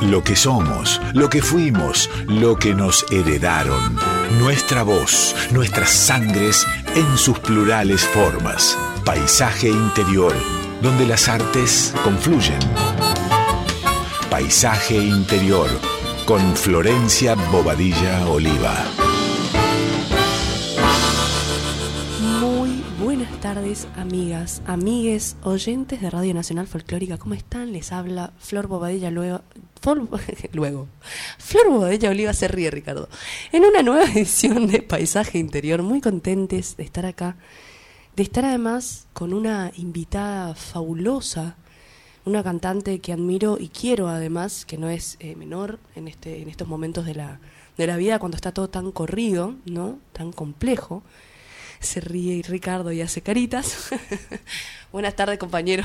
Lo que somos, lo que fuimos, lo que nos heredaron. Nuestra voz, nuestras sangres en sus plurales formas. Paisaje interior, donde las artes confluyen. Paisaje interior, con Florencia Bobadilla Oliva. Muy buenas tardes, amigas, amigues, oyentes de Radio Nacional Folclórica. ¿Cómo están? Les habla Flor Bobadilla luego. Flor Bobadilla Oliva se ríe, Ricardo. En una nueva edición de Paisaje Interior. Muy contentes de estar acá. De estar además con una invitada fabulosa una cantante que admiro y quiero además, que no es eh, menor en, este, en estos momentos de la, de la vida, cuando está todo tan corrido, ¿no? Tan complejo. Se ríe Ricardo y hace caritas. Buenas tardes, compañero.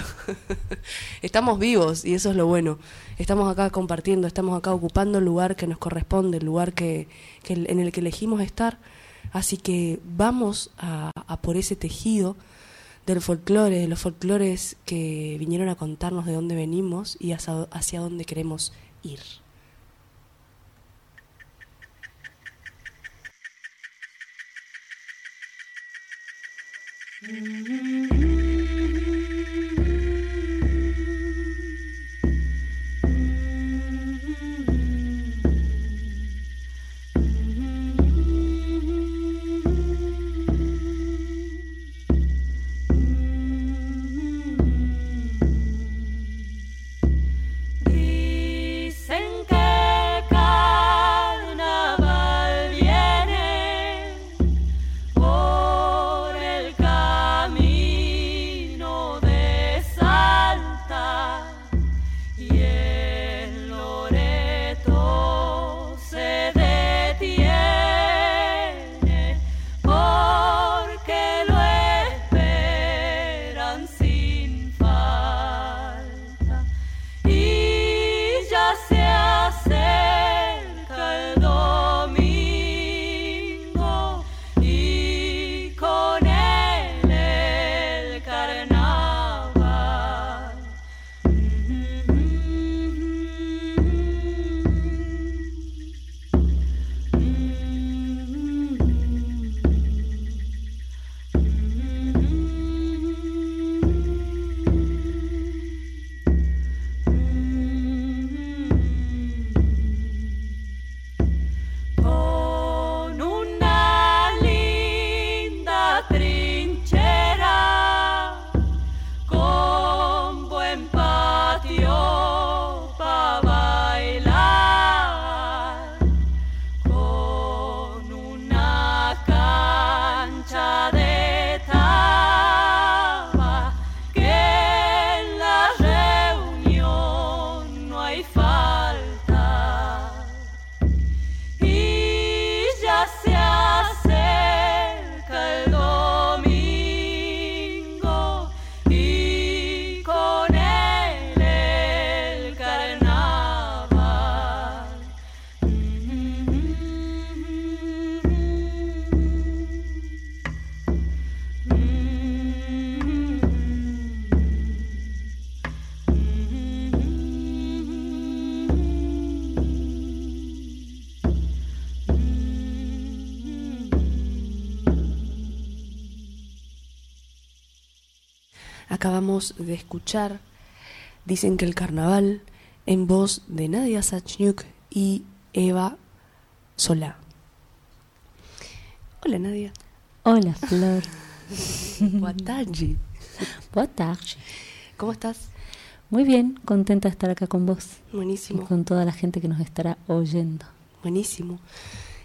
estamos vivos y eso es lo bueno. Estamos acá compartiendo, estamos acá ocupando el lugar que nos corresponde, el lugar que, en el que elegimos estar. Así que vamos a, por ese tejido del folclore, de los folclores que vinieron a contarnos de dónde venimos y hacia dónde queremos ir. Dicen Acabamos de escuchar Dicen que el carnaval en voz de Nadia Sachniuk y Eva Solá. Hola Nadia. Hola, Flor. Boa tarde. ¿Cómo estás? Muy bien, contenta de estar acá con vos y Buenísimo. con toda la gente que nos estará oyendo. Buenísimo.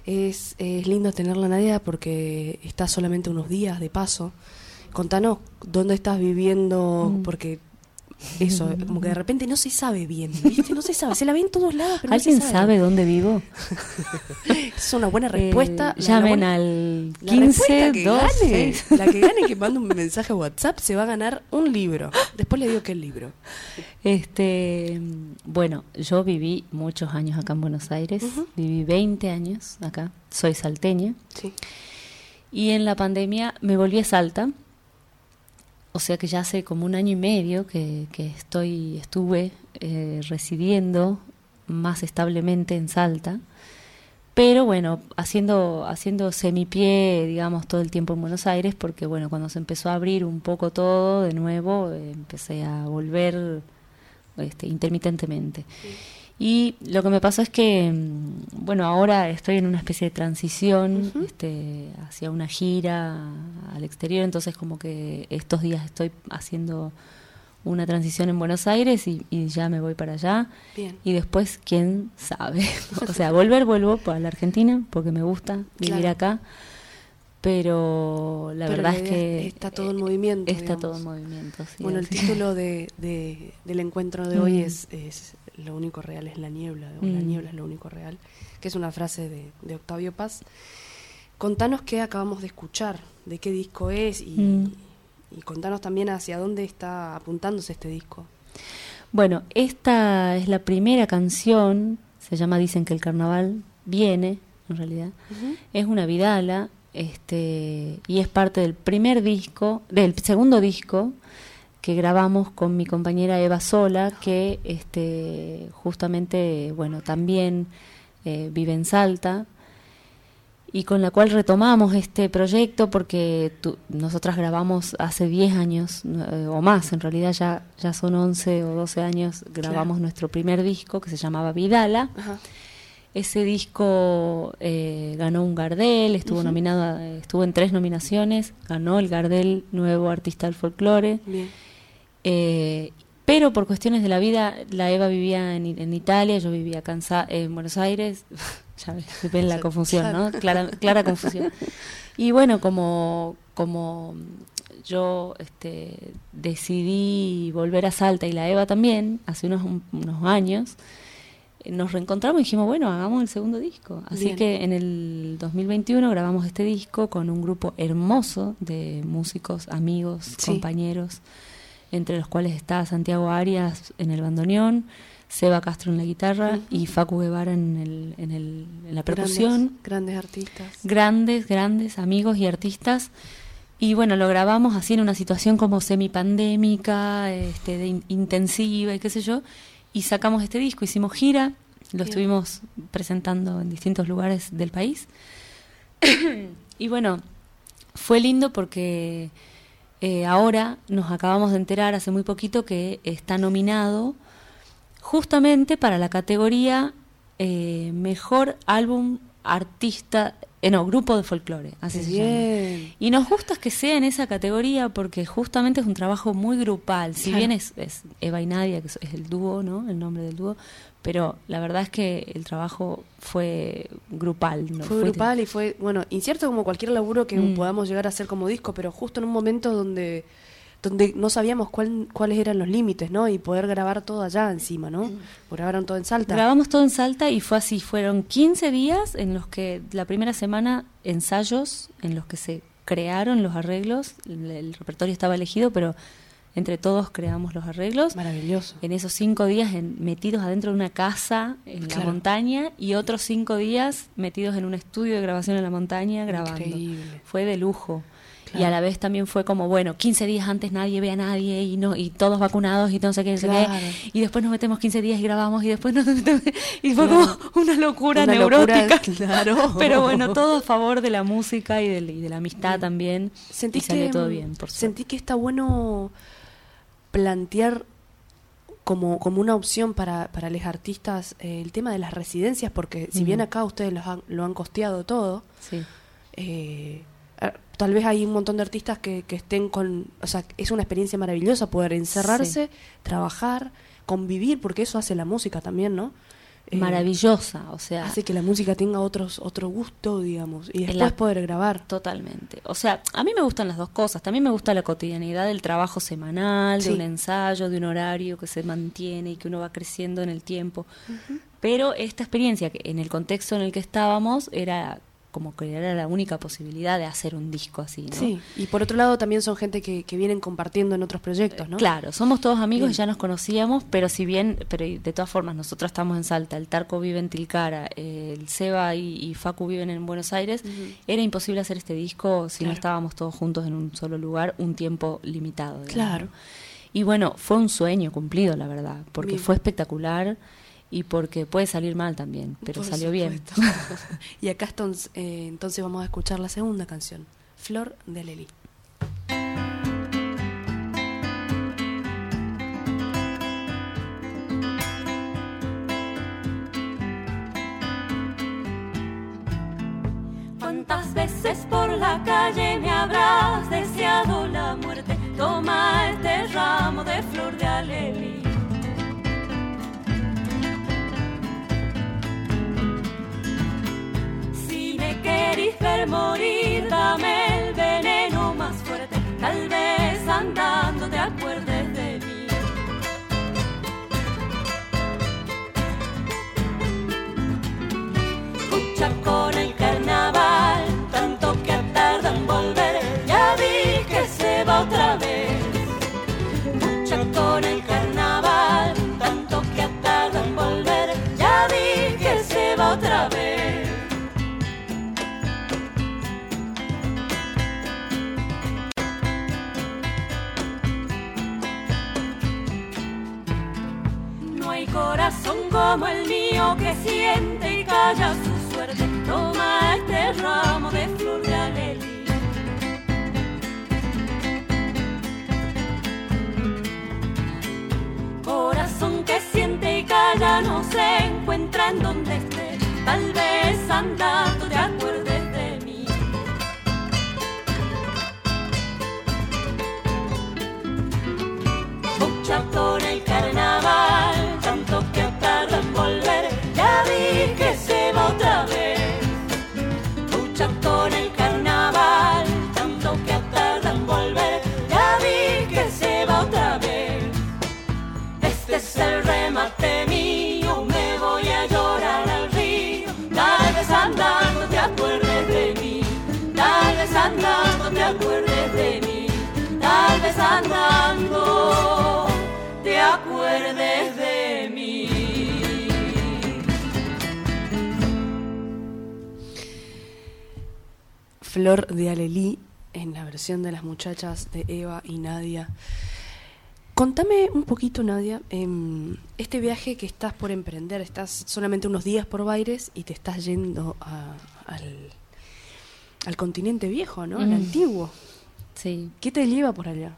Es, es lindo tenerla Nadia porque está solamente unos días de paso. Contanos dónde estás viviendo, Mm. porque eso, como que de repente no se sabe bien, ¿viste? No se sabe, se la ve en todos lados, pero no se ¿Alguien sabe dónde vivo? Es una buena respuesta. Eh, La- la llamen buena- al La 15 respuesta que 2 gane, 6. la que gane que mande un mensaje a WhatsApp se va a ganar un libro. Después le digo qué libro. Este, bueno, yo viví muchos años acá en Buenos Aires, viví 20 años acá, soy salteña Sí. y en la pandemia me volví a Salta, o sea que ya hace como un año y medio que, que estoy, estuve eh, residiendo más establemente en Salta. Pero bueno, haciendo, haciendo semipié, digamos, todo el tiempo en Buenos Aires, porque bueno, cuando se empezó a abrir un poco todo de nuevo, eh, empecé a volver este, intermitentemente. Y lo que me pasó es que, mm, bueno, ahora estoy en una especie de transición este, hacia una gira al exterior, entonces como que estos días estoy haciendo una transición en Buenos Aires y, y ya me voy para allá. Bien. Y después, quién sabe. o sea, volver, vuelvo para la Argentina porque me gusta vivir Claro. acá. Pero la Pero verdad la es que está todo en movimiento, Está digamos. todo en movimiento. sí, Bueno, el título de, de- del encuentro de hoy Mm. es, es Lo único real es la niebla, o La Mm. niebla es lo único real, que es una frase de, de Octavio Paz. Contanos qué acabamos de escuchar, de qué disco es y, Mm. y contanos también hacia dónde está apuntándose este disco. Bueno, esta es la primera canción, se llama Dicen que el carnaval viene, en realidad. Es una vidala, este, y es parte del primer disco, del segundo disco que grabamos con mi compañera Eva Sola, que este, justamente, bueno, también eh, vive en Salta, y con la cual retomamos este proyecto porque tu- nosotras grabamos hace 10 años eh, o más, en realidad ya, ya son 11 o 12 años, grabamos Claro. nuestro primer disco que se llamaba Vidala. Ajá. Ese disco eh, ganó un Gardel, estuvo nominado, a- estuvo en tres nominaciones, ganó el Gardel Nuevo Artista del Folclore. Bien. Eh, pero por cuestiones de la vida, la Eva vivía en, en Italia, yo vivía acá en, Buenos Aires. ya ven la confusión, ¿no? Clara, clara confusión. Y bueno, como, como yo este, decidí volver a Salta y la Eva también, hace unos, unos años, eh, nos reencontramos y dijimos, bueno, hagamos el segundo disco. Así Bien. que en el 2021 grabamos este disco con un grupo hermoso de músicos, amigos, Sí. compañeros, entre los cuales está Santiago Arias en el bandoneón, Seba Castro en la guitarra y Facu Guevara en, el, en, el, en la percusión Grandes, grandes artistas. grandes, grandes amigos y artistas. Y bueno, lo grabamos así en una situación como semipandémica, este, de in- intensiva y qué sé yo. Y sacamos este disco, hicimos gira, lo Bien. estuvimos presentando en distintos lugares del país. y bueno, fue lindo porque eh, ahora nos acabamos de enterar hace muy poquito que está nominado justamente para la categoría eh, Mejor Álbum Artista, eh, no, Grupo de Folclore, así se llama. Y nos gusta que sea en esa categoría porque justamente es un trabajo muy grupal. Si Claro. bien es, es Eva y Nadia, que es el dúo, ¿no? El nombre del dúo, pero la verdad es que el trabajo fue grupal. ¿no? Fue grupal y fue, bueno, incierto como cualquier laburo que Mm. podamos llegar a hacer como disco, pero justo en un momento donde donde no sabíamos cuál, cuáles eran los límites, ¿no? Y poder grabar todo allá encima, ¿no? Grabaron todo en Salta. Grabamos todo en Salta y fue así. Fueron 15 días en los que la primera semana ensayos, en los que se crearon los arreglos. El, el repertorio estaba elegido, pero entre todos creamos los arreglos. Maravilloso. En esos cinco días en- metidos adentro de una casa en Claro. la montaña y otros cinco días metidos en un estudio de grabación en la montaña grabando. Increíble. Fue de lujo. Claro. Y a la vez también fue como, bueno, 15 días antes nadie ve a nadie y no y todos vacunados y no sé qué, no sé qué. Claro. Y después nos metemos 15 días y grabamos y después nos metemos... Y fue como una locura Una neurótica. locura, claro. Pero bueno, todo a favor de la música y de, y de la amistad también. Sentí y salió que, todo bien, por. Sentí que está bueno plantear como, como una opción para, para los artistas eh, el tema de las residencias, porque si Mm. bien acá ustedes los han- lo han costeado todo, Sí. eh, tal vez hay un montón de artistas que, que estén con... O sea, es una experiencia maravillosa poder encerrarse, trabajar, convivir, porque eso hace la música también, ¿no? Eh, Maravillosa, o sea... Hace que la música tenga otros otro gusto, digamos, y después la- poder grabar. Totalmente. O sea, a mí me gustan las dos cosas. También me gusta la cotidianidad del trabajo semanal, Sí. de un ensayo, de un horario que se mantiene y que uno va creciendo en el tiempo. Pero esta experiencia, que en el contexto en el que estábamos, era como que era la única posibilidad de hacer un disco así, ¿no? Sí, y por otro lado también son gente que, que vienen compartiendo en otros proyectos, ¿no? Claro, somos todos amigos y ya nos conocíamos, pero si bien, pero de todas formas, nosotros estamos en Salta, el Tarco vive en Tilcara, eh, el Seba y, y Facu viven en Buenos Aires, era imposible hacer este disco si no estábamos todos juntos en un solo lugar, un tiempo limitado. digamos. Claro. Y bueno, fue un sueño cumplido, la verdad, porque Bien. fue espectacular. Y porque puede salir mal también, pero Por salió bien. y acá entonces, eh, entonces vamos a escuchar la segunda canción, Flor de Alelí. ¿Cuántas veces por la calle me habrás deseado la muerte? Toma este ramo de flor de alelí. Querís ver morir, dame el veneno más fuerte. Tal vez andando hay corazón como el mío que siente y calla su suerte. Toma este ramo de flor de alelí. Corazón que siente y calla no se encuentra en donde esté. Tal vez andando vez andando te acuerdes de mí. Flor de Alelí en la versión de las muchachas de Eva y Nadia. Contame un poquito, Nadia, em, este viaje que estás por emprender, estás solamente unos días por Baires y te estás yendo a- al, al continente viejo, ¿no? Al Mm. antiguo. Sí. ¿Qué te lleva por allá?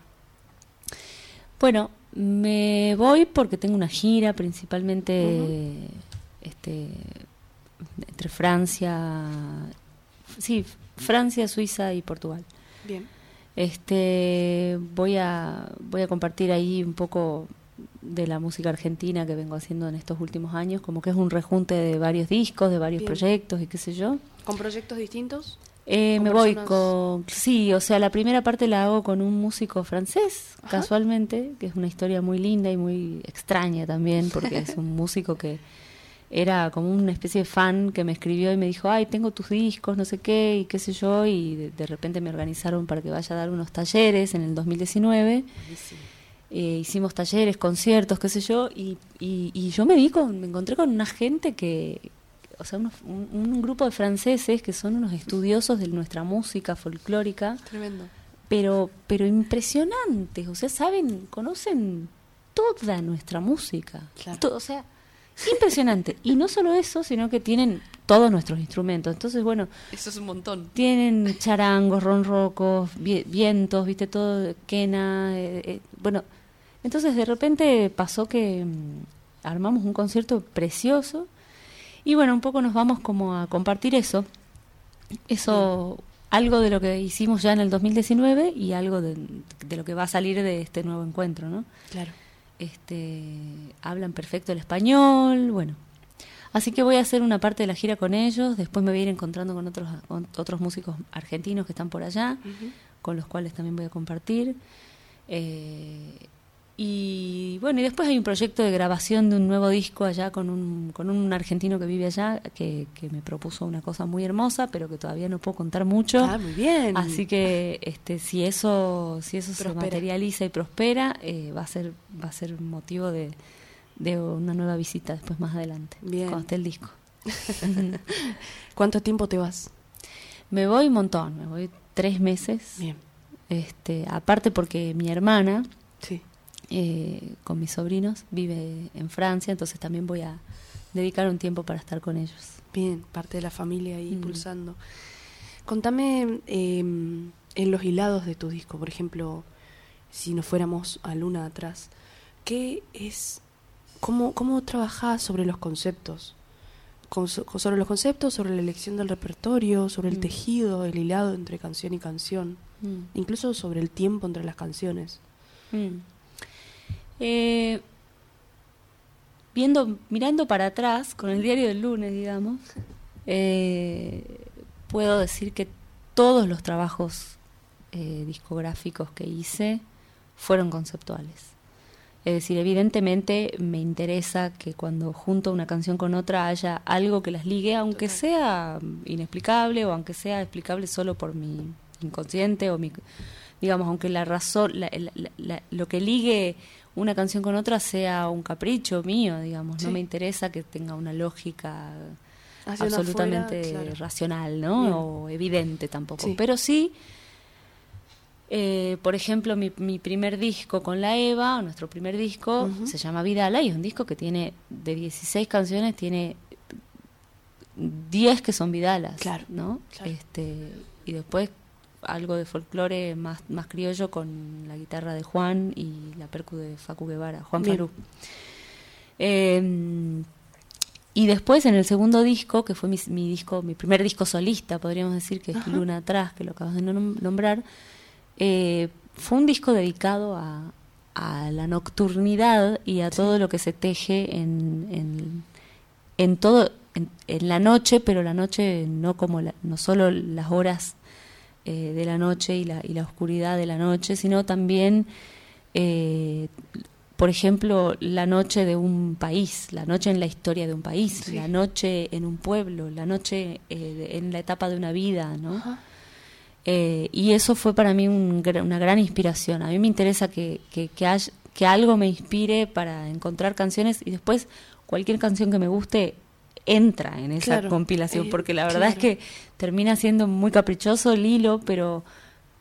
Bueno, me voy porque tengo una gira principalmente este, entre Francia, sí, Francia, Suiza y Portugal. Bien. Este, voy a voy a compartir ahí un poco de la música argentina que vengo haciendo en estos últimos años, como que es un rejunte de varios discos, de varios Bien. proyectos y qué sé yo. ¿Con proyectos distintos? Eh, ¿Con me voy con... Sí, o sea, la primera parte la hago con un músico francés, Ajá. casualmente, que es una historia muy linda y muy extraña también, porque es un músico que era como una especie de fan que me escribió y me dijo, ay, tengo tus discos, no sé qué, y qué sé yo, y de, de repente me organizaron para que vaya a dar unos talleres en el 2019. Eh, hicimos talleres, conciertos, qué sé yo, y, y, y yo me vi con, me encontré con una gente que, o sea, unos- un, un grupo de franceses que son unos estudiosos de nuestra música folclórica, Tremendo. pero, pero impresionantes, o sea, saben, conocen toda nuestra música, Claro. O sea, impresionante. y no solo eso, sino que tienen todos nuestros instrumentos. Entonces, bueno, Eso es un montón. tienen charangos, ronrocos, vi- vientos, viste todo, quena, eh, eh, bueno, entonces de repente pasó que mm, armamos un concierto precioso y bueno, un poco nos vamos como a compartir eso, eso, algo de lo que hicimos ya en el 2019 y algo de, de lo que va a salir de este nuevo encuentro, ¿no? Claro. este hablan perfecto el español, bueno. Así que voy a hacer una parte de la gira con ellos, después me voy a ir encontrando con otros con otros músicos argentinos que están por allá, con los cuales también voy a compartir. Eh, y bueno, y después hay un proyecto de grabación de un nuevo disco allá con un, con un argentino que vive allá, que, que me propuso una cosa muy hermosa, pero que todavía no puedo contar mucho. Ah, muy bien. Así que este, si eso, si eso Prospera. se materializa y prospera, eh, va a ser, va a ser motivo de, de una nueva visita después más adelante, Bien. cuando esté el disco. ¿Cuánto tiempo te vas? Me voy un montón, me voy tres meses. Bien. Este, aparte porque mi hermana. Eh, con mis sobrinos, vive en Francia, entonces también voy a dedicar un tiempo para estar con ellos. Bien, parte de la familia ahí Mm. impulsando. Contame eh, en los hilados de tu disco, por ejemplo, si nos fuéramos a Luna atrás, ¿qué es, cómo, cómo trabajás sobre los conceptos? Con- so- sobre los conceptos, sobre la elección del repertorio, sobre el Mm. tejido, el hilado entre canción y canción, incluso sobre el tiempo entre las canciones. Mm. Eh, viendo, mirando para atrás, con el diario del lunes, digamos, eh, puedo decir que todos los trabajos eh, discográficos que hice fueron conceptuales. Es decir, evidentemente me interesa que cuando junto una canción con otra haya algo que las ligue, aunque Total. sea inexplicable o aunque sea explicable solo por mi inconsciente o mi, digamos, aunque la razón, la- la- la- la- lo que ligue una canción con otra sea un capricho mío, digamos, Sí. no me interesa que tenga una lógica Hacia absolutamente afuera, claro. racional, ¿no? Bien. O evidente tampoco. Sí. Pero sí, eh, por ejemplo, mi, mi primer disco con la Eva, nuestro primer disco, se llama Vidala y es un disco que tiene, de 16 canciones, tiene 10 que son Vidalas, Claro, ¿no? claro. Este, y después algo de folclore más, más criollo con la guitarra de Juan y la percu de Facu Guevara, Juan. Farú. Eh, y después en el segundo disco, que fue mi, mi disco, mi primer disco solista, podríamos decir, que es Ajá. Luna Atrás, que lo acabas de nom- nombrar, eh, fue un disco dedicado a, a la nocturnidad y a todo lo que se teje en, en, en todo, en, en la noche, pero la noche no como la- no solo las horas eh, de la noche y la, y la oscuridad de la noche, sino también eh, por ejemplo, la noche de un país, la noche en la historia de un país, Sí. la noche en un pueblo, la noche eh, de- en la etapa de una vida, ¿no? Eh, y eso fue para mí un una gran inspiración. A mí me interesa que, que, que algo me inspire para encontrar canciones y después cualquier canción que me guste entra en esa Claro. compilación, Eh, porque la verdad claro. es que termina siendo muy caprichoso el hilo, pero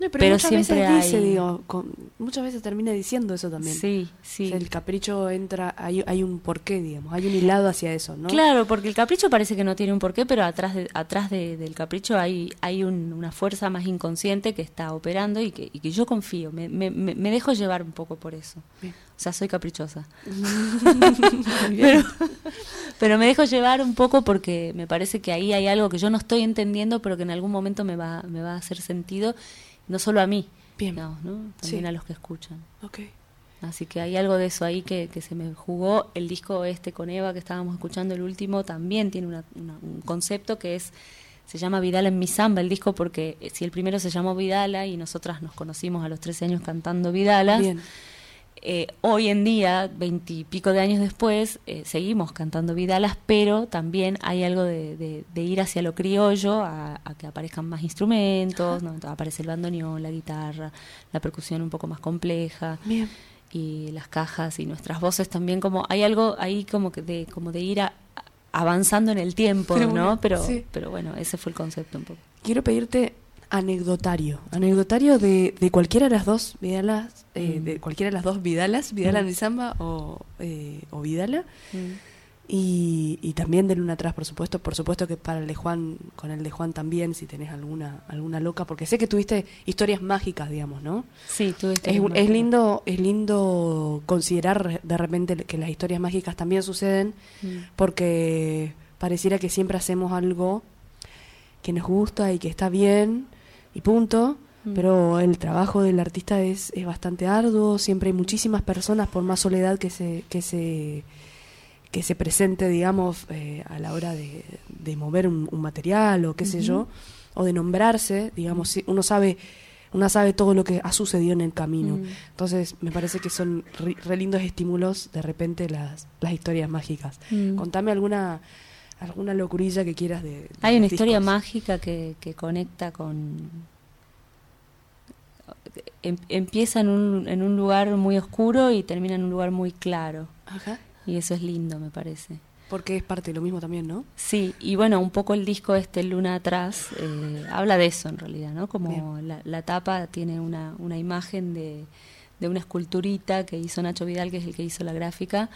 No, pero, Pero muchas siempre veces dice, hay- digo, con- muchas veces termina diciendo eso también. sí, O sí. sea, el capricho entra, hay, hay un porqué, digamos, hay un hilado hacia eso, ¿no? Claro, porque el capricho parece que no tiene un porqué, pero atrás, de, atrás de- del capricho hay, hay un- una fuerza más inconsciente que está operando y que, y que yo confío, me, me, me- me dejo llevar un poco por eso. Bien. O sea, soy caprichosa. Pero, pero me dejo llevar un poco porque me parece que ahí hay algo que yo no estoy entendiendo, pero que en algún momento me va, me va a hacer sentido, no solo a mí, Bien. ¿no? también Sí. a los que escuchan. Ok. Así que hay algo de eso ahí que, que se me jugó. El disco este con Eva que estábamos escuchando, el último, también tiene una- una- un concepto que es, se llama Vidala en mi samba el disco porque eh, si el primero se llamó Vidala y nosotras nos conocimos a los 13 años cantando Vidalas, Bien. Eh, hoy en día, veintipico de años después, eh, seguimos cantando Vidalas, pero también hay algo de, de- de ir hacia lo criollo, a, a que aparezcan más instrumentos, ¿no? aparece el bandoneón, la guitarra, la percusión un poco más compleja Bien. y las cajas y nuestras voces también como hay algo ahí como que de como de ir a- avanzando en el tiempo Pero no bueno, pero sí. pero bueno ese fue el concepto un poco Quiero pedirte anecdotario. Anecdotario de, de cualquiera de las dos Vidalas, eh, Mm. de cualquiera de las dos Vidalas, Vidala Mm. samba o, eh, o Vidala. Y, y también de Luna Atrás, por supuesto. Por supuesto que para el de Juan, con el de Juan también, si tenés alguna, alguna loca, porque sé que tuviste historias mágicas, digamos, ¿no? sí tuviste Es, lindo, es lindo considerar de repente que las historias mágicas también suceden, porque pareciera que siempre hacemos algo que nos gusta y que está bien y punto. Mm. Pero el trabajo del artista es, es bastante arduo, siempre hay muchísimas personas, por más soledad que se, que se, que se presente, digamos, eh, a la hora de, de mover un, un material o qué sé yo, o de nombrarse, digamos, si- uno sabe, uno sabe todo lo que ha sucedido en el camino. Mm. Entonces, me parece que son re, re lindos estímulos de repente las, las historias mágicas. Mm. Contame alguna alguna locurilla que quieras de, de hay una historia mágica que, que conecta con em- empieza en un, en un lugar muy oscuro y termina en un lugar muy claro Ajá. y eso es lindo me parece Porque es parte de lo mismo también, ¿no? Sí, y bueno, un poco el disco este, Luna Atrás, eh, habla de eso en realidad, ¿no? Como la, la tapa tiene una, una imagen de, de una esculturita que hizo Nacho Vidal, que es el que hizo la gráfica,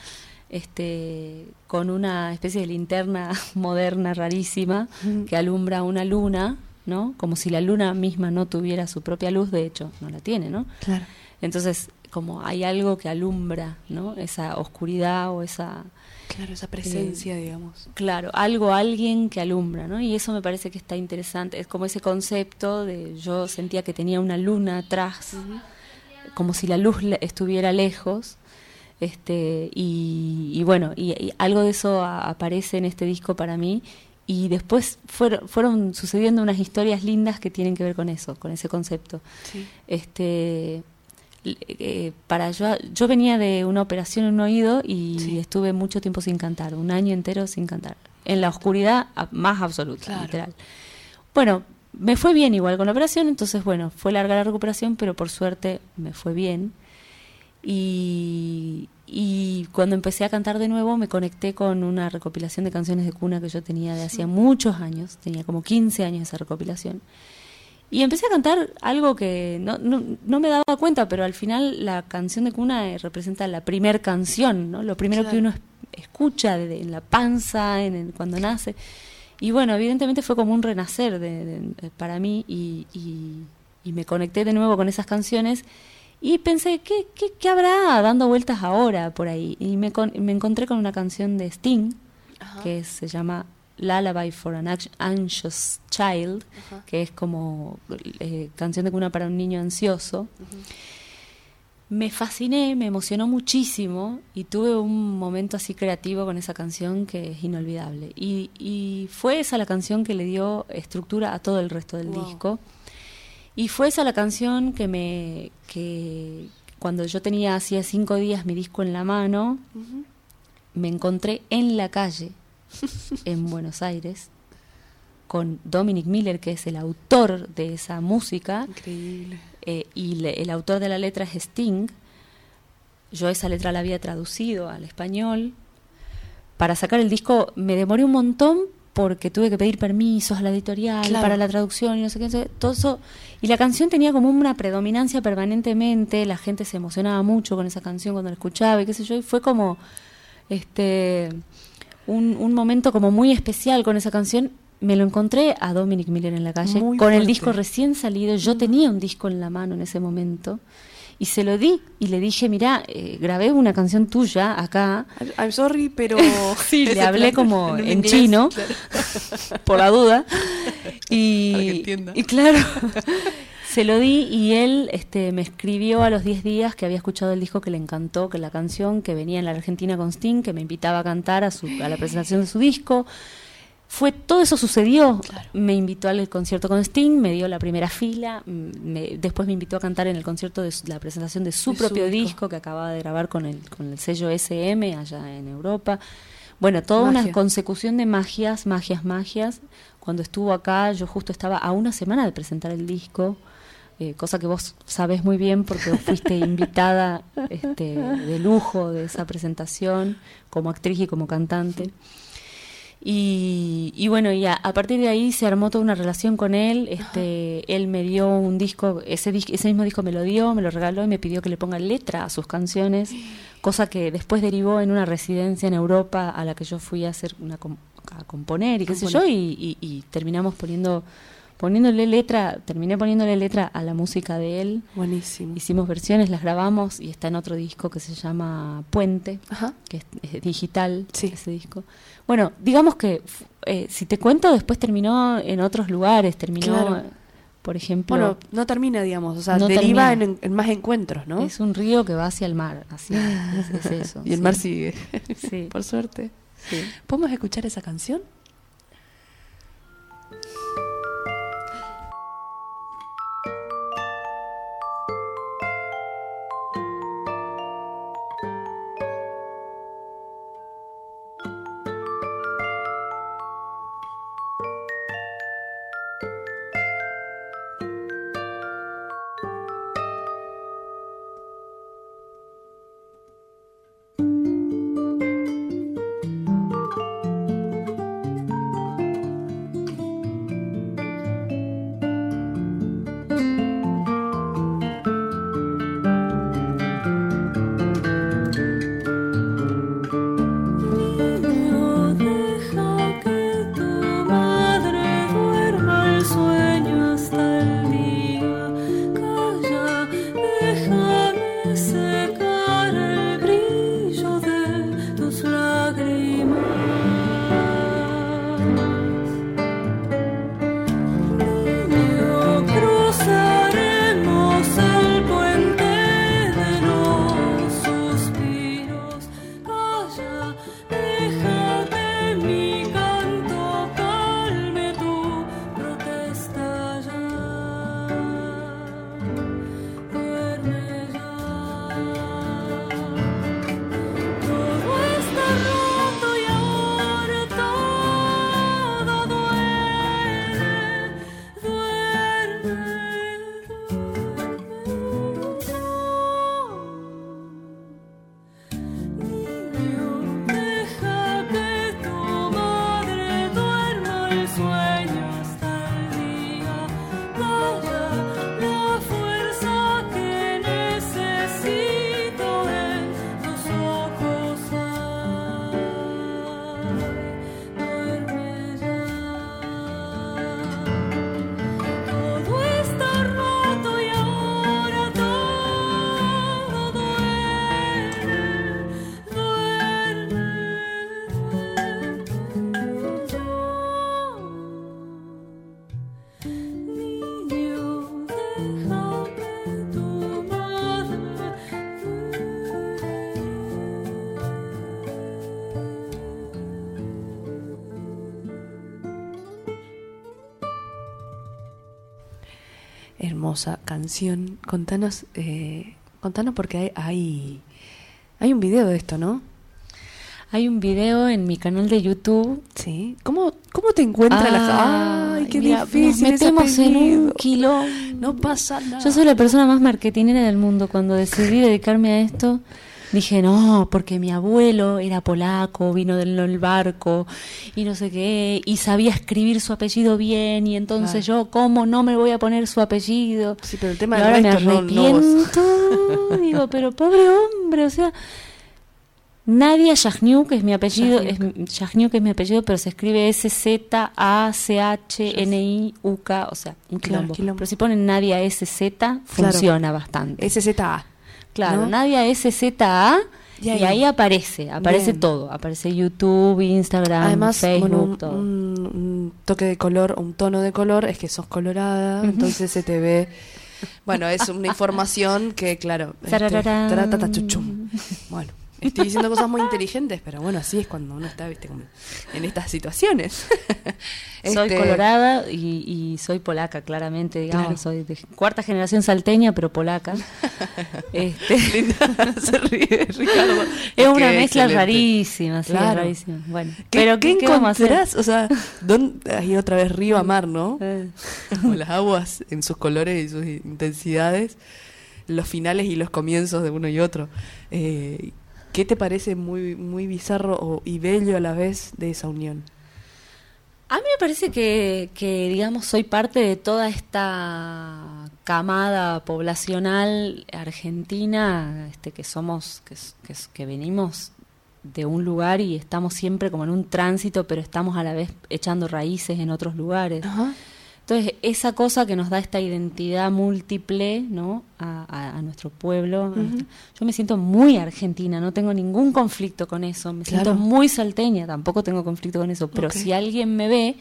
este, con una especie de linterna moderna rarísima que alumbra una luna, ¿no? Como si la luna misma no tuviera su propia luz, de hecho, no la tiene, ¿no? Claro. Entonces, como hay algo que alumbra, ¿no? Esa oscuridad o esa Claro, esa presencia, digamos. Claro, algo, alguien que alumbra, ¿no? Y eso me parece que está interesante. Es como ese concepto de yo sentía que tenía una luna atrás, como si la luz estuviera lejos. Este, y, y bueno, y, y algo de eso a- aparece en este disco para mí. Y después fueron, fueron sucediendo unas historias lindas que tienen que ver con eso, con ese concepto. Sí. Este, eh, para yo, yo venía de una operación en un oído y Sí. estuve mucho tiempo sin cantar, un año entero sin cantar, en la oscuridad más absoluta, Claro. literal. Bueno, me fue bien igual con la operación, entonces bueno, fue larga la recuperación, pero por suerte me fue bien. Y, y cuando empecé a cantar de nuevo me conecté con una recopilación de canciones de cuna que yo tenía de hacía muchos años, tenía como 15 años esa recopilación. Y empecé a cantar algo que no, no, no me daba cuenta, pero al final la canción de cuna eh, representa la primer canción, ¿no? Lo primero que uno es- escucha de- de- en la panza, en cuando nace. Y bueno, evidentemente fue como un renacer de- para mí y, y- y me conecté de nuevo con esas canciones y pensé, ¿qué, qué, qué habrá dando vueltas ahora por ahí? Y me, con- me encontré con una canción de Sting Ajá. que se llama Lullaby for an Anx- Anxious Child, Ajá. que es como eh, canción de cuna para un niño ansioso. Me fasciné, me emocionó muchísimo y tuve un momento así creativo con esa canción que es inolvidable. Y, y fue esa la canción que le dio estructura a todo el resto del Wow. disco. Y fue esa la canción que me que cuando yo tenía hacía cinco días mi disco en la mano, me encontré en la calle en Buenos Aires con Dominic Miller, que es el autor de esa música, Increíble. eh, y le- el autor de la letra es Sting. Yo esa letra la había traducido al español. Para sacar el disco me demoré un montón porque tuve que pedir permisos a la editorial Claro. para la traducción y no sé qué, todo eso. Y la canción tenía como una predominancia permanentemente, la gente se emocionaba mucho con esa canción cuando la escuchaba y qué sé yo, y fue como este un, un momento como muy especial con esa canción. Me lo encontré a Dominic Miller en la calle Muy con el disco recién salido. Yo tenía un disco en la mano en ese momento y se lo di y le dije, mira, eh, grabé una canción tuya acá. I'm, sorry, pero... Sí, le hablé como en inglés, chino. claro. por la duda. Y, y claro, se lo di y él este, me escribió a los 10 días que había escuchado el disco que le encantó, que la canción, que venía en la Argentina con Sting, que me invitaba a cantar a, su, a la presentación de su disco. Fue todo eso sucedió. Me invitó al concierto con Sting, me dio la primera fila, me- después me invitó a cantar en el concierto de su- la presentación de su De su propio disco. disco que acababa de grabar con el, con el sello SM allá en Europa. Bueno, toda una consecución de magias, magias, magias. Cuando estuvo acá, yo justo estaba a una semana de presentar el disco, eh, cosa que vos sabés muy bien porque vos fuiste invitada este, de lujo de esa presentación como actriz y como cantante. Y, y bueno, y a, a partir de ahí se armó toda una relación con él. Este, él me dio un disco, ese, ese mismo disco me lo dio, me lo regaló y me pidió que le ponga letra a sus canciones, cosa que después derivó en una residencia en Europa a la que yo fui a hacer una com- a componer y qué sé yo, y, y- y terminamos poniendo poniéndole letra, terminé poniéndole letra a la música de él. Buenísimo. Hicimos versiones, las grabamos y está en otro disco que se llama Puente Ajá. que es, es digital Sí. ese disco. Bueno, digamos que eh, si te cuento, después terminó en otros lugares, terminó, Claro. por ejemplo, Bueno, no termina, digamos, o sea, No deriva en, más encuentros, ¿no? es un río que va hacia el mar, así es, es eso. y el sí. mar sigue, Sí, por suerte. sí. ¿Podemos escuchar esa canción? Canción. Contanos, eh, contanos porque hay, hay, hay un video de esto, ¿no? Hay un video en mi canal de YouTube. Sí. ¿Cómo, cómo te encuentras la Ay, qué mira, difícil. Nos metemos en un kilo. No pasa nada. Yo soy la persona más marketinera del mundo. Cuando decidí dedicarme a esto, dije, no, porque mi abuelo era polaco, vino del barco y no sé qué, y sabía escribir su apellido bien, y entonces yo, ¿cómo no me voy a poner su apellido? Sí, pero el tema ahora me no- no arrepiento. Digo, pero pobre hombre, o sea, Nadia Yagniuk es mi apellido, es, Yagniuk es mi apellido, pero se escribe S-Z-A-C-H-N-I-U-K, o sea, un Claro, quilombo. quilombo. Pero si ponen Nadia SZ, funciona bastante. SZA. Claro, ¿no? Nadia SZA Y y ahí- ahí, aparece, aparece Bien. todo, aparece YouTube, Instagram, Además, Facebook, bueno, un, todo. un- un toque de color, un tono de color, es que sos colorada, entonces se te ve. Bueno, es una información que, claro. este. Bueno, estoy diciendo cosas muy inteligentes, pero bueno, así es cuando uno está, viste, como en estas situaciones. Soy Este, colorada y, y soy polaca, claramente, digamos. Claro. Soy de cuarta generación salteña, pero polaca. este, se ríe, Ricardo. es una mezcla excelente. rarísima, sí, Claro. rarísima. Bueno, ¿Qué, pero ¿qué ¿qué, encontrás? O sea, ¿dónde, ahí otra vez río a mar, ¿no? Eh, Como las aguas en sus colores y sus intensidades, los finales y los comienzos de uno y otro. Eh, ¿Qué te parece muy, muy bizarro y bello a la vez de esa unión? A mí me parece que, que, digamos, soy parte de toda esta camada poblacional argentina, este, que somos, que, que, que venimos de un lugar y estamos siempre como en un tránsito, pero estamos a la vez echando raíces en otros lugares. Ajá. Entonces, esa cosa que nos da esta identidad múltiple, ¿no? A, a- a nuestro pueblo. Yo me siento muy argentina, no tengo ningún conflicto con eso. Me Claro. siento muy salteña, tampoco tengo conflicto con eso. Pero si alguien me ve,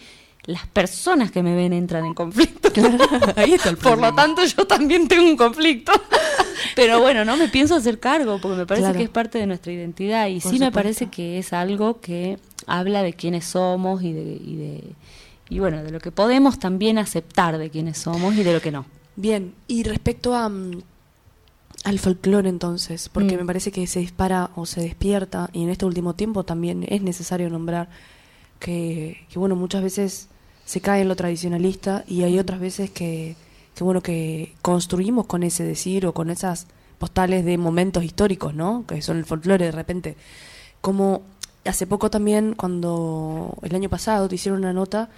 las personas que me ven entran en conflicto. Ahí está el Por lo tanto, yo también tengo un conflicto. Pero bueno, no me pienso hacer cargo, porque me parece Claro. que es parte de nuestra identidad. Y Por sí me parece que es algo que habla de quiénes somos y de, y de y bueno, de lo que podemos también aceptar de quiénes somos y de lo que no. Bien, y respecto a, mm, al folclore entonces, porque Mm. me parece que se dispara o se despierta, y en este último tiempo también es necesario nombrar que, que bueno, muchas veces se cae en lo tradicionalista y hay otras veces que, que bueno, que construimos con ese decir o con esas postales de momentos históricos, ¿no? Que son el folclore de repente. Como hace poco también, cuando el año pasado te hicieron una nota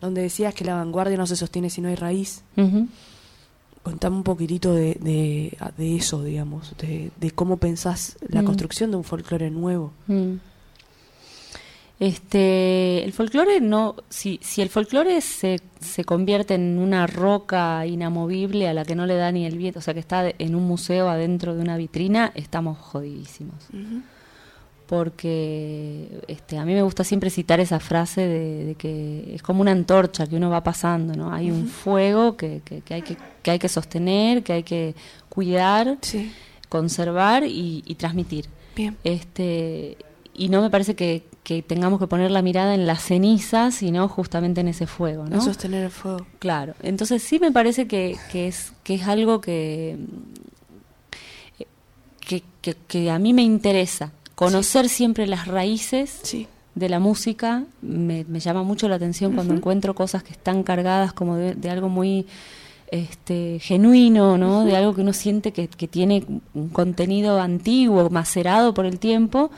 donde decías que la vanguardia no se sostiene si no hay raíz. Contame un poquitito de, de, de eso, digamos, de, de cómo pensás la Mm. construcción de un folclore nuevo. Mm. Este, el folclore no, si, si el folclore se, se convierte en una roca inamovible a la que no le da ni el viento, o sea que está en un museo adentro de una vitrina, estamos jodidísimos. Porque este, a mí me gusta siempre citar esa frase de, de que es como una antorcha que uno va pasando, ¿no? Hay un fuego que, que, que hay que, que hay que sostener, que hay que cuidar, Sí, conservar y, y transmitir. bien. Este, y no me parece que, que tengamos que poner la mirada en las cenizas, sino justamente en ese fuego, ¿no? Sostener el fuego. Claro. Entonces sí me parece que, que es, que es algo que, que, que, que a mí me interesa. Conocer siempre las raíces Sí, de la música me, me llama mucho la atención cuando encuentro cosas que están cargadas como de, de algo muy este genuino, ¿no? De algo que uno siente que, que tiene un contenido antiguo, macerado por el tiempo,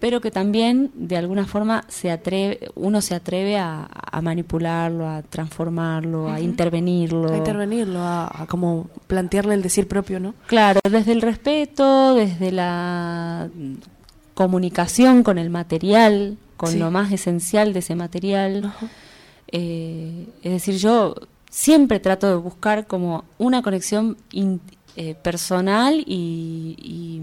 pero que también de alguna forma se atreve, uno se atreve a, a manipularlo, a transformarlo, a intervenirlo. a intervenirlo, a, a como plantearle el decir propio, ¿no? Claro, desde el respeto, desde la comunicación con el material, con Sí. lo más esencial de ese material. Eh, es decir, yo siempre trato de buscar como una conexión in- eh, personal y, y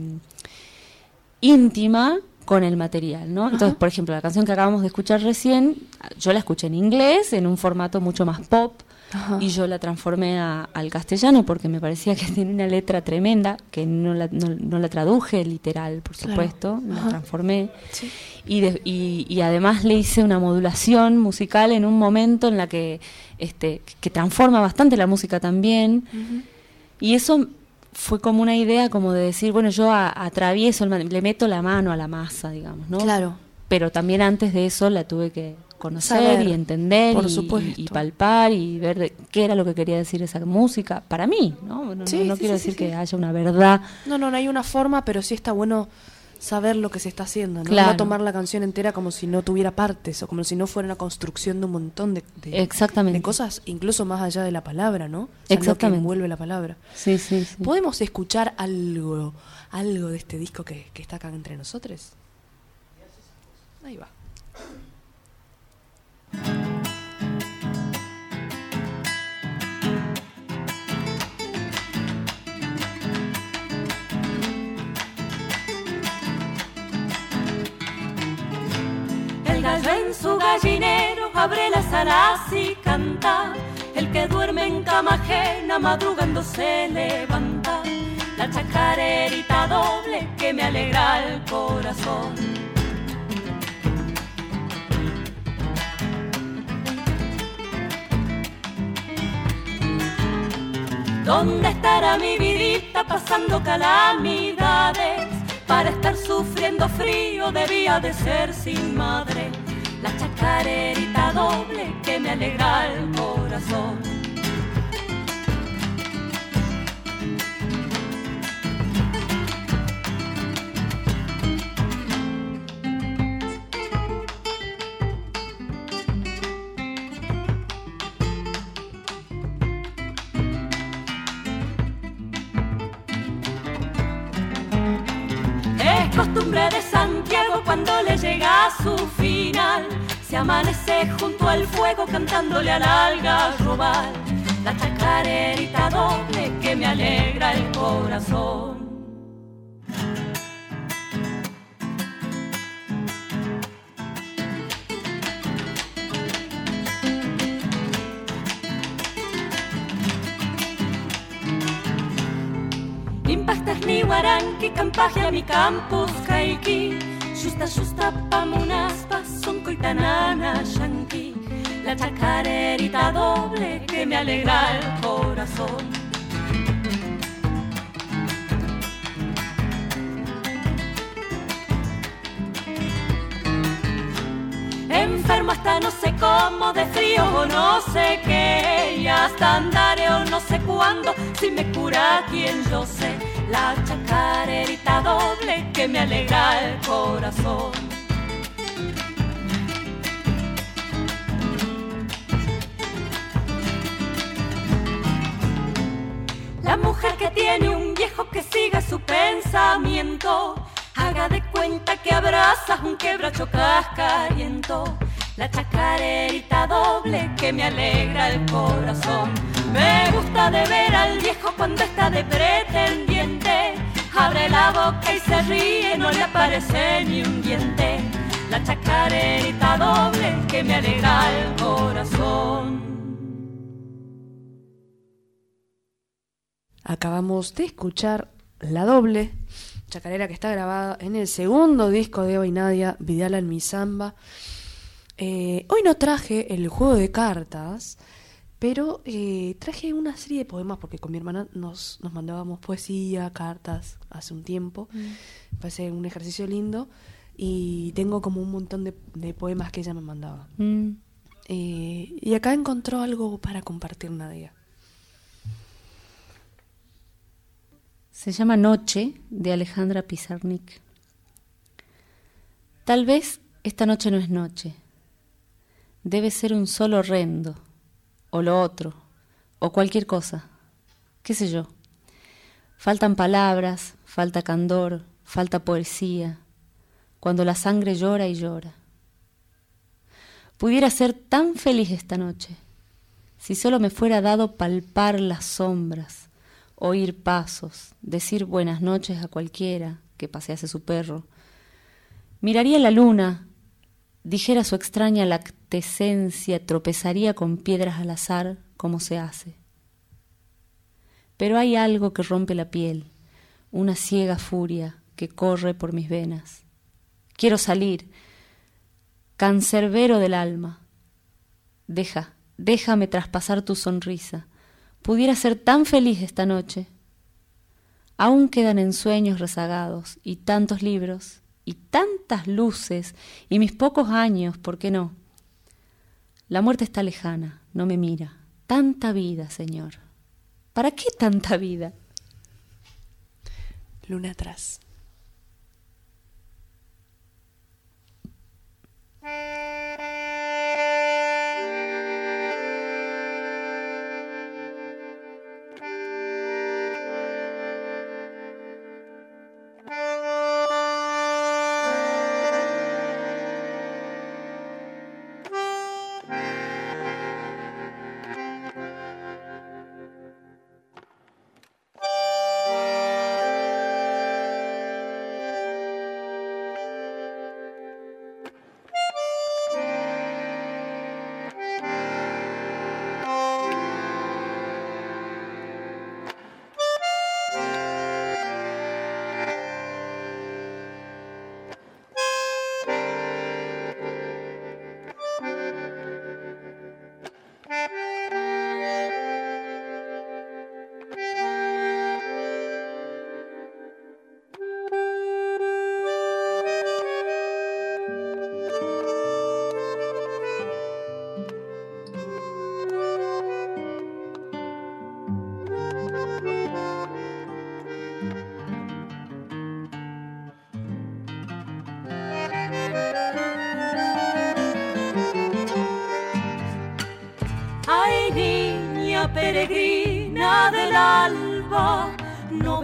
íntima con el material, ¿no? Entonces, por ejemplo, la canción que acabamos de escuchar recién, yo la escuché en inglés, en un formato mucho más pop, Ajá. y yo la transformé a- al castellano porque me parecía que tiene una letra tremenda, que no la, no, no la traduje literal, por Claro. supuesto, la transformé. Sí. Y, de- y, y además le hice una modulación musical en un momento en la que, este, que transforma bastante la música también. Y eso fue como una idea como de decir, bueno, yo a- atravieso, le meto la mano a la masa, digamos, ¿no? Claro. Pero también antes de eso la tuve que conocer Saber, y entender y- y, palpar y ver de- qué era lo que quería decir esa música para mí, ¿no? No, Sí, no sí, quiero sí, decir que haya una verdad. No, no, no hay una forma, pero sí está bueno saber lo que se está haciendo, ¿no? Claro. No tomar la canción entera como si no tuviera partes o como si no fuera una construcción de un montón de, de- Exactamente. de cosas, incluso más allá de la palabra, ¿no? O sea, lo que Exactamente. envuelve la palabra. Sí, sí, sí. ¿Podemos escuchar algo, algo de este disco que, que está acá entre nosotros? Ahí va. El gallo en su gallinero abre las alas y canta. El que duerme en cama ajena madrugando se levanta. La chacarerita doble que me alegra el corazón. ¿Dónde estará mi vidita pasando calamidades? Para estar sufriendo frío debía de ser sin madre. La chacarerita doble que me alegra el corazón. De Santiago cuando le llega a su final. Se amanece junto al fuego cantándole al algarrobal. La chacarerita doble que me alegra el corazón. Impactas ni guaranqui, campaje mi campus caiki. Justa, justa, pamunaspa, son coitanana, yanqui. La chacarerita doble que me alegra el corazón. Enfermo hasta no sé cómo, de frío o no sé qué, y hasta andaré o no sé cuándo, si me cura quien yo sé, la chacarerita doble que me alegra el corazón. La mujer que tiene un viejo que siga su pensamiento, haga de cuenta que abrazas un quebracho cascariento. La chacarerita doble que me alegra el corazón. Me gusta de ver al viejo cuando está de pretendiente. Abre la boca y se ríe, no le aparece ni un diente. La chacarerita doble que me alegra el corazón. Acabamos de escuchar La Doble, chacarera que está grabada en el segundo disco de Eva y Nadia, Vidala en. Eh, hoy no traje el juego de cartas, pero eh, traje una serie de poemas porque con mi hermana nos, nos mandábamos poesía, cartas hace un tiempo. Me parece un ejercicio lindo y tengo como un montón de, de poemas que ella me mandaba. Mm. Eh, y acá encontró algo para compartir Nadia. Se llama Noche de Alejandra Pizarnik. Tal vez esta noche no es noche. Debe ser un sol horrendo, o lo otro, o cualquier cosa. ¿Qué sé yo? Faltan palabras, falta candor, falta poesía, cuando la sangre llora y llora. Pudiera ser tan feliz esta noche, si solo me fuera dado palpar las sombras, oír pasos, decir buenas noches a cualquiera que pasease su perro. Miraría la luna, dijera su extraña lactescencia, tropezaría con piedras al azar, como se hace. Pero hay algo que rompe la piel, una ciega furia que corre por mis venas. Quiero salir, cancerbero del alma. Deja, déjame traspasar tu sonrisa. Pudiera ser tan feliz esta noche. Aún quedan ensueños rezagados y tantos libros y tantas luces y mis pocos años, ¿por qué no? La muerte está lejana, no me mira. Tanta vida, Señor. ¿Para qué tanta vida? Luna atrás.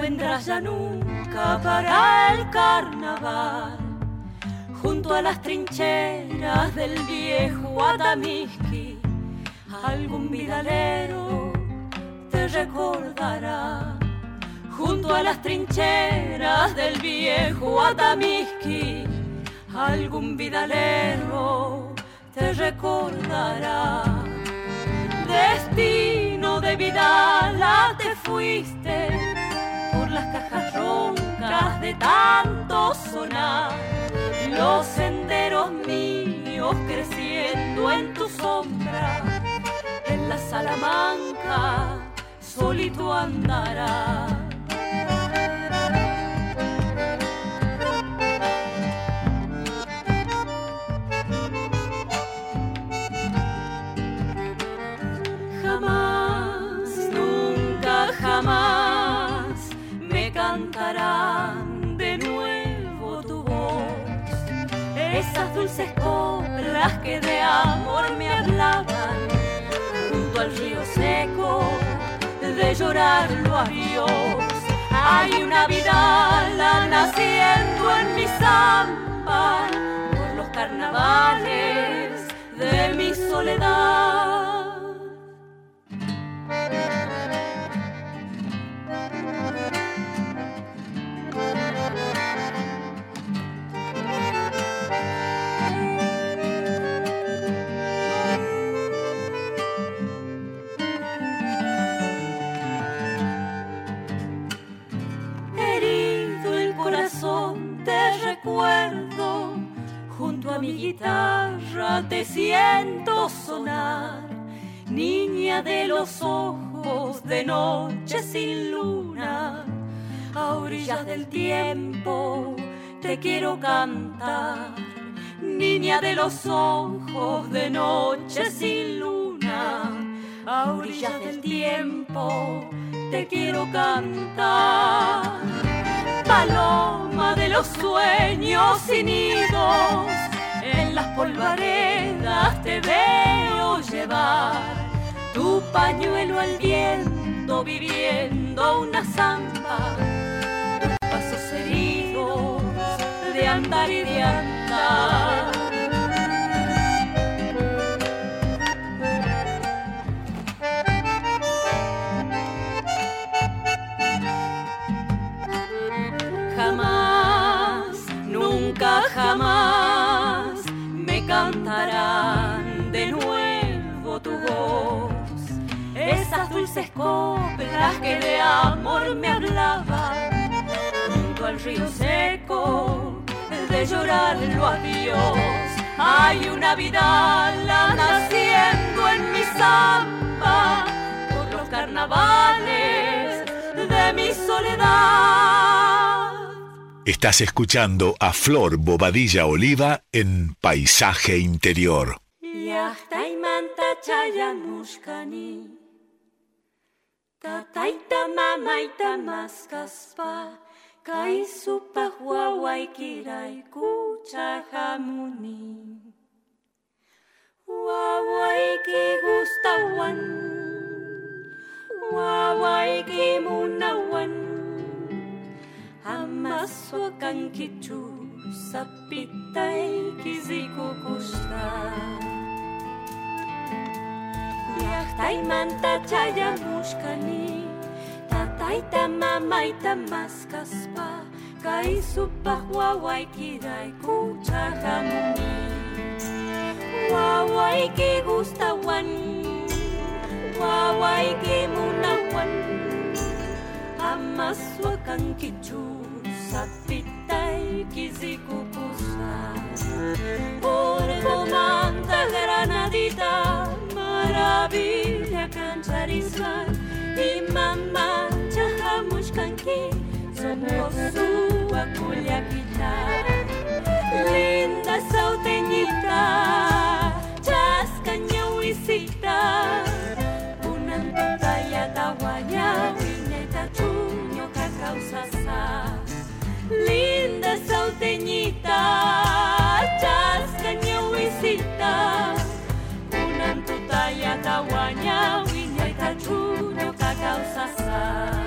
Vendrás ya nunca para el carnaval. Junto a las trincheras del viejo Atamisqui, algún vidalero te recordará. Junto a las trincheras del viejo Atamisqui, algún vidalero te recordará destino de Vidala te fuiste tanto sonar, los senderos míos creciendo en tu sombra, en la Salamanca solito andará. Coplas que de amor me hablaban junto al río seco de llorarlo a Dios. Hay una vida naciendo en mi samba por los carnavales de mi soledad. Mi guitarra te siento sonar, niña de los ojos de noche sin luna, a orillas del tiempo te quiero cantar, niña de los ojos de noche sin luna, a orillas del tiempo te quiero cantar. Paloma de los sueños sin nidos, en las polvaredas te veo llevar tu pañuelo al viento viviendo una zamba, tus pasos heridos de andar y de andar. Dulces coplas que de amor me hablaban, junto al río seco de llorarlo a Dios. Hay una vida naciendo en mi zampa por los carnavales de mi soledad. Estás escuchando a Flor Bobadilla Oliva en Paisaje Interior. Llaqtaymanta chayamushkani Tataitama maitamascaspa Kai supa huawaikirai kuchahamuni Wawaiki gustawan ki munawan Amaswa kankichu sapitai kizikukushka Thank you. Jahtaimanta chayamushkani Tataita mamaita maskaspa Kai suba huawai kiraí kucha kuchahamuni Huawai ki gustawan huawai ki munawan Amaswakan kichu sapitai kizikukusa Por comanda granadita Maravilla cancharizan Y mamá chajamushkanki Somos su aculiaquita Linda sauteñita Chascaña huisita Unanta ya tahuaña Viñeta chuño cacausasa Linda sauteñita chuño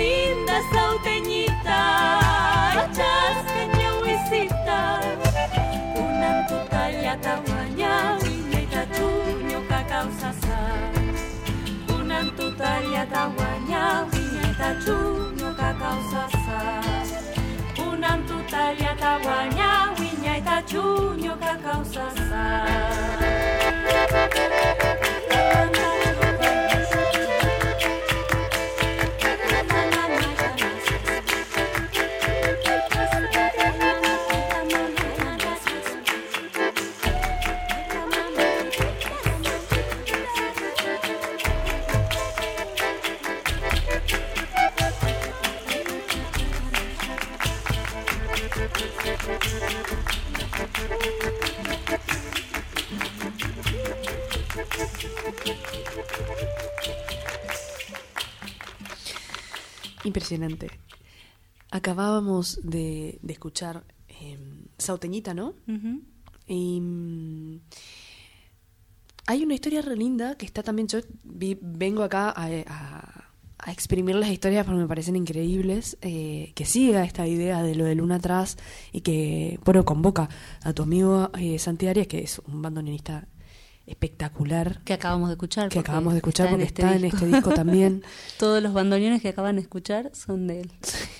Linda sauteñita Chascaña huesita Unantuta ya tawaña Viñeta chuño cacausasa Unantuta ya tawaña Viñeta chuño cacausasa Unantuta ya tawaña Viñeta chuño cacausasa Impresionante. Acabábamos de, de escuchar eh, Sauteñita, ¿no? Y mm, hay una historia re linda que está también. Yo vi- vengo acá a, a- a exprimir las historias porque me parecen increíbles, eh, que siga esta idea de lo de Luna atrás y que, bueno, convoca a tu amigo eh, Santi Arias, que es un bandoneonista espectacular, Que acabamos de escuchar. que acabamos de escuchar está porque en este está en este disco también. Todos los bandoneones que acaban de escuchar son de él.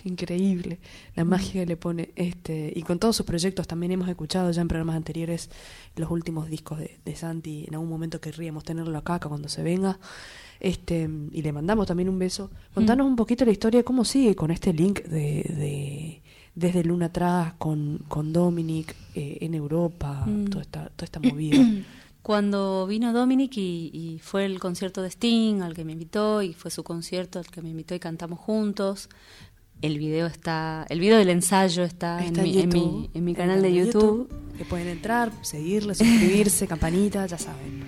Increíble la magia que le pone este y con todos sus proyectos también hemos escuchado ya en programas anteriores los últimos discos de, de Santi en algún momento querríamos tenerlo acá, acá cuando se venga este y le mandamos también un beso contanos un poquito la historia cómo sigue con este link de, de- desde Luna atrás con, con Dominic eh, en Europa Mm. toda esta toda esta movida Cuando vino Dominic y, y fue el concierto de Sting al que me invitó y fue su concierto al que me invitó y cantamos juntos. El video está, el video del ensayo está, Está en, mi, en, mi, YouTube, en mi el canal de YouTube. que pueden entrar seguirle suscribirse campanita ya saben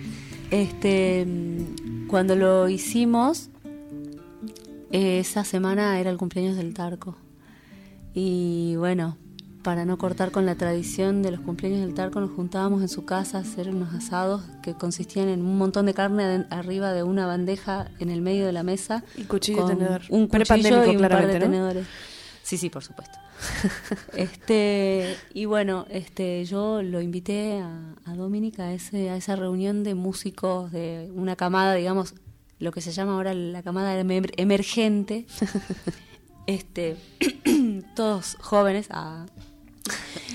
Este, mm, cuando lo hicimos, esa semana era el cumpleaños del Tarco. Y bueno, para no cortar con la tradición de los cumpleaños del Tarco, nos juntábamos en su casa a hacer unos asados que consistían en un montón de carne aden- arriba de una bandeja en el medio de la mesa. Y cuchillo con tenedor. Un cuchillo y un par de tenedores. Sí, sí, por supuesto. este y bueno, este yo lo invité a, a Dominic a ese a esa reunión de músicos de una camada, digamos, lo que se llama ahora la camada emer- emergente. este todos jóvenes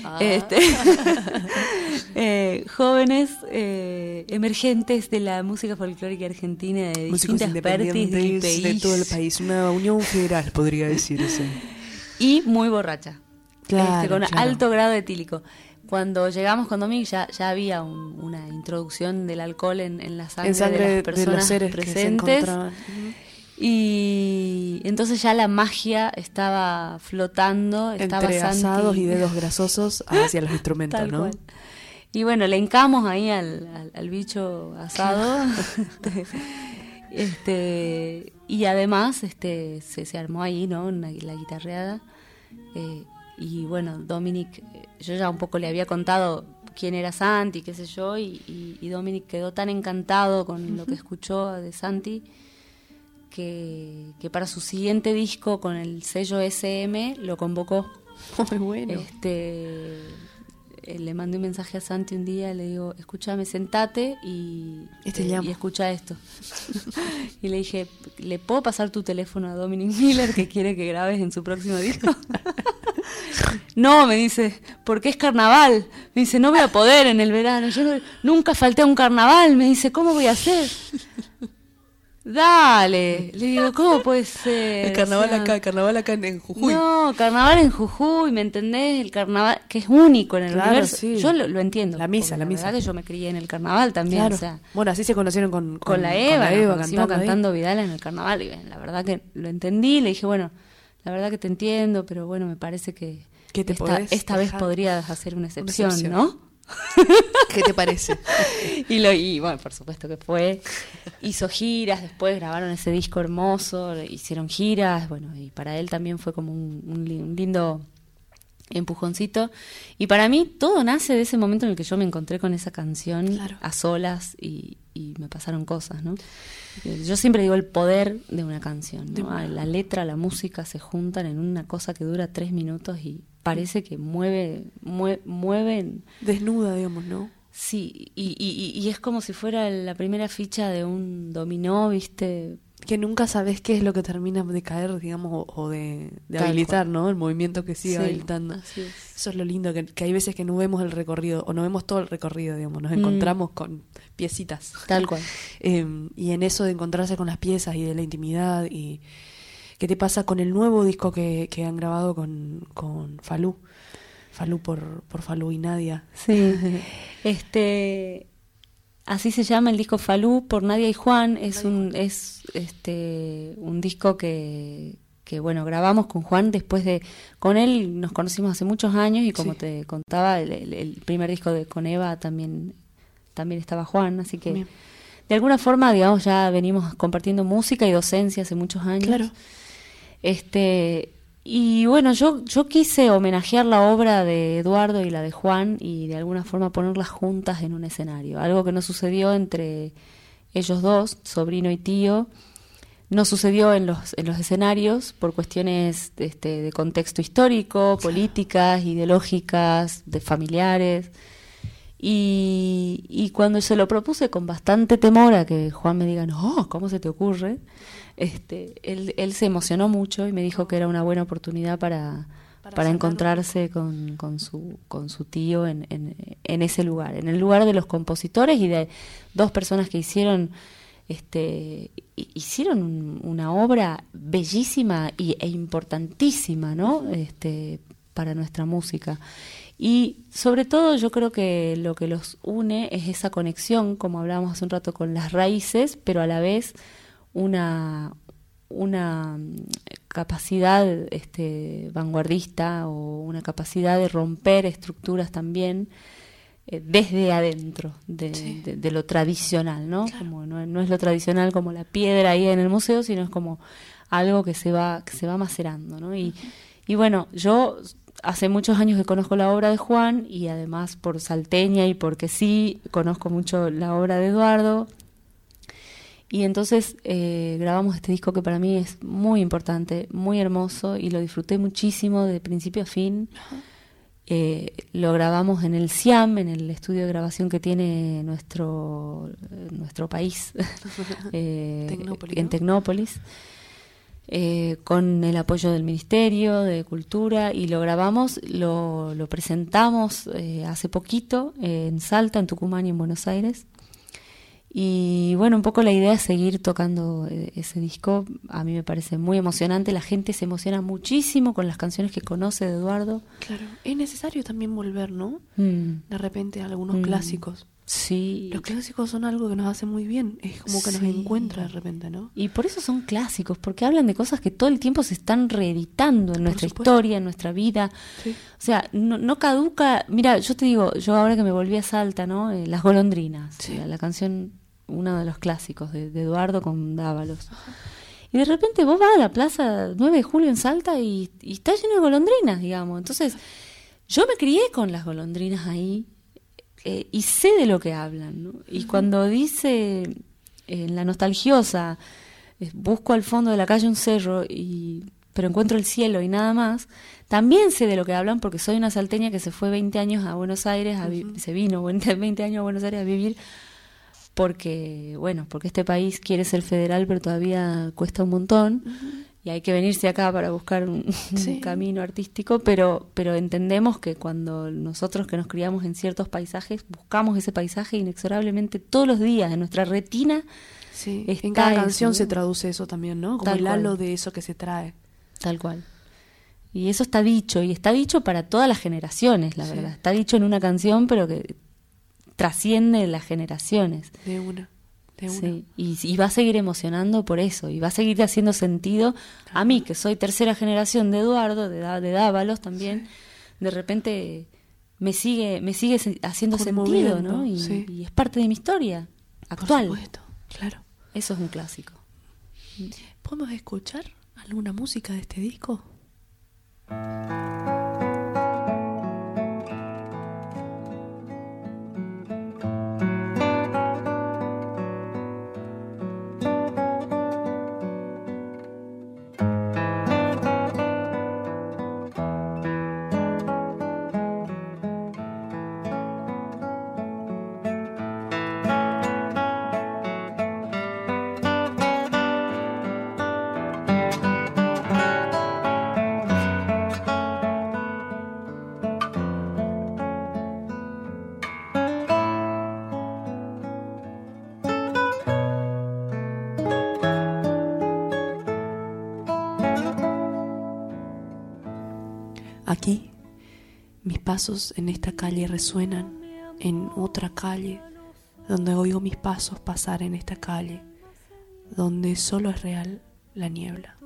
ah, este, eh, jóvenes eh, emergentes de la música folclórica argentina de músicos distintas partes del de todo el país, una unión federal podría decirse. y muy borracha. Claro, Este, con claro. alto grado etílico. Cuando llegamos con Dominic ya, ya había un- una introducción del alcohol en, en la sangre, en sangre de de, las personas los seres que se presentes. Y entonces ya la magia estaba flotando, estaba Entre asados y dedos grasosos hacia los instrumentos, Tal ¿no? cual. Y bueno, le encamos ahí al, al- al bicho asado. este, este, y además este, se, se armó ahí, ¿no? Una- la guitarreada. Eh, y bueno, Dominic, eh, yo ya un poco le había contado quién era Santi, qué sé yo, y, y, y Dominic quedó tan encantado con lo que escuchó de Santi que, que para su siguiente disco con el sello SM lo convocó. Muy bueno. Este, eh, le mandé un mensaje a Santi un día, le digo, escúchame, sentate y, Y te eh, y escucha esto. y le dije, ¿le puedo pasar tu teléfono a Dominic Miller que quiere que grabes en su próximo disco? no, me dice, porque es carnaval. Me dice, no voy a poder en el verano. Yo no- nunca falté a un carnaval. Me dice, ¿cómo voy a hacer? Dale, le digo, ¿cómo puede ser? el carnaval O sea, acá, el carnaval acá en, en Jujuy. no, carnaval en Jujuy, ¿me entendés? El carnaval que es único en el Claro, universo. sí. Yo lo, lo entiendo. La misa, porque la misa. verdad que yo me crié en el carnaval también, Claro. o sea, bueno, así se conocieron con, con, la Eva, nos conocimos ahí. cantando Vidal en el carnaval. Y la verdad que lo entendí, le dije, bueno, la verdad que te entiendo, pero bueno, me parece que te esta, vez podrías hacer una excepción, excepción. ¿no? ¿Qué te parece? y, lo, y bueno, por supuesto que fue. Hizo giras, después grabaron ese disco hermoso, hicieron giras, bueno, y para él también fue como un, un li- un lindo empujoncito. Y para mí todo nace de ese momento en el que yo me encontré con esa canción Claro. a solas y, y me pasaron cosas, ¿no? Yo siempre digo el poder de una canción, ¿no? La letra, la música se juntan en una cosa que dura tres minutos y parece que mueve, mue- mueven Desnuda, digamos, ¿no? Sí, y, y, es como si fuera la primera ficha de un dominó, ¿viste? Que nunca sabes qué es lo que termina de caer, digamos, o, de, de habilitar, ¿no? El movimiento que sigue Sí, habilitando. así es. Eso es lo lindo, que, que hay veces que no vemos el recorrido, o no vemos todo el recorrido, digamos, nos Mm. encontramos con piecitas. Tal cual. Eh, y en eso de encontrarse con las piezas y de la intimidad y qué te pasa con el nuevo disco que, que han grabado con, con Falú Falú por, por Falú y Nadia Sí. este así se llama el disco Falú por Nadia y Juan, es un es este un disco que que bueno, grabamos con Juan después de con él nos conocimos hace muchos años y como Sí. te contaba el, primer disco de con Eva también también estaba Juan, así que Bien. de alguna forma, digamos, ya venimos compartiendo música y docencia hace muchos años. Claro. Este, y bueno, yo, yo quise homenajear la obra de Eduardo y la de Juan y de alguna forma ponerlas juntas en un escenario. Algo que no sucedió entre ellos dos, sobrino y tío, No sucedió en los, en los escenarios por cuestiones este, de contexto histórico, políticas, ideológicas, de familiares. Y, y, cuando se lo propuse con bastante temor a que Juan me diga, no, ¿cómo se te ocurre? Este, él, él se emocionó mucho y me dijo que era una buena oportunidad para, para, para encontrarse con, con, su, con su tío en, en, en, ese lugar, en el lugar de los compositores y de dos personas que hicieron, este, hicieron una obra bellísima y, e importantísima ¿no? este, para nuestra música. Y sobre todo yo creo que lo que los une es esa conexión, como hablábamos hace un rato, con las raíces, pero a la vez una, una mm, capacidad este, vanguardista o una capacidad de romper estructuras también eh, desde adentro de, sí. de, de, lo tradicional, ¿no? Claro. Como no, no, es lo tradicional como la piedra ahí en el museo, sino es como algo que se va que se va macerando, ¿no? Y, uh -huh. y bueno, yo hace muchos años que conozco la obra de Juan y además por salteña y porque sí conozco mucho la obra de Eduardo. Y entonces eh, grabamos este disco que para mí es muy importante, muy hermoso y lo disfruté muchísimo de principio a fin. Eh, lo grabamos en el SIAM, en el estudio de grabación que tiene nuestro, nuestro país, eh, Tecnópolis, en Tecnópolis. Eh, con el apoyo del Ministerio de Cultura y lo grabamos, lo, lo presentamos eh, hace poquito en Salta, en Tucumán y en Buenos Aires. Y bueno, un poco la idea es seguir tocando eh, ese disco. A mí me parece muy emocionante. La gente se emociona muchísimo con las canciones que conoce de Eduardo. Claro, es necesario también volver, ¿no? Mm. De repente a algunos mm. clásicos. Sí. Los clásicos son algo que nos hace muy bien. Es como que sí. nos encuentra de repente, ¿no? Y por eso son clásicos, porque hablan de cosas que todo el tiempo se están reeditando en nuestra historia, en nuestra vida. Sí. O sea, no, no, caduca. Mira, yo te digo, yo ahora que me volví a Salta, ¿no? Eh, Las golondrinas. Sí. La, la, canción, uno de los clásicos de, de Eduardo con Dávalos. Ajá. Y de repente vos vas a la plaza 9 de julio en Salta y, y está lleno de golondrinas, digamos. Entonces, yo me crié con las golondrinas ahí eh, y sé de lo que hablan. ¿no? Y cuando dice en eh, la nostalgiosa, eh, busco al fondo de la calle un cerro, y, pero encuentro el cielo y nada más, también sé de lo que hablan porque soy una salteña que se fue 20 años a Buenos Aires, a uh -huh. se vino 20 años a Buenos Aires a vivir porque, bueno, porque este país quiere ser federal, pero todavía cuesta un montón. Uh -huh y hay que venirse acá para buscar un, sí. un, camino artístico, pero, pero entendemos que cuando nosotros que nos criamos en ciertos paisajes, buscamos ese paisaje inexorablemente todos los días en nuestra retina. Sí, en cada canción se traduce eso también, ¿no? Como Tal el halo de eso que se trae. Tal cual. Y eso está dicho, y está dicho para todas las generaciones, la sí. verdad. Está dicho en una canción, pero que trasciende las generaciones. De una. Sí, y, y, va a seguir emocionando por eso, y va a seguir haciendo sentido a mí, que soy tercera generación de Eduardo, de, de Dávalos también, sí. de repente me sigue, me sigue haciendo sentido, ¿no? Y, sí. y, es parte de mi historia actual. Por supuesto, claro. Eso es un clásico. ¿Podemos escuchar alguna música de este disco? En esta calle resuenan en otra calle, donde oigo mis pasos pasar en esta calle, donde solo es real la niebla.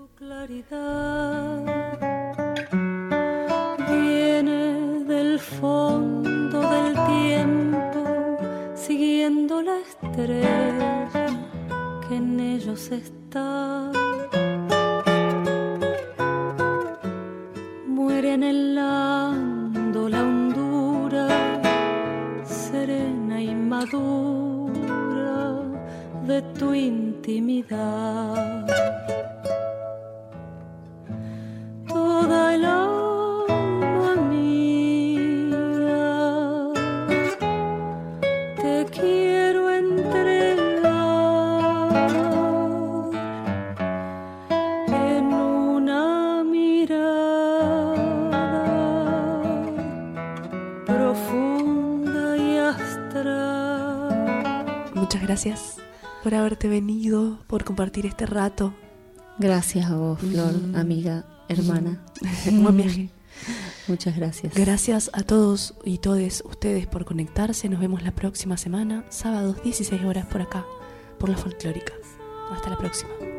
Viene del fondo del tiempo, siguiendo la estrella que en ellos está. muere anhelando de tu intimidad. Gracias por haberte venido, por compartir este rato. Gracias a vos, Flor, Mm. amiga, hermana. Buen viaje. Muchas gracias. Gracias a todos y todes ustedes por conectarse. Nos vemos la próxima semana, sábados 16 horas por acá, por la folclórica. Hasta la próxima.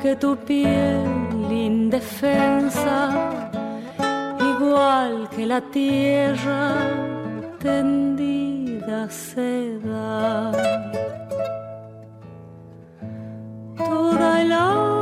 Que tu piel indefensa, igual que la tierra tendida se da. Toda el alma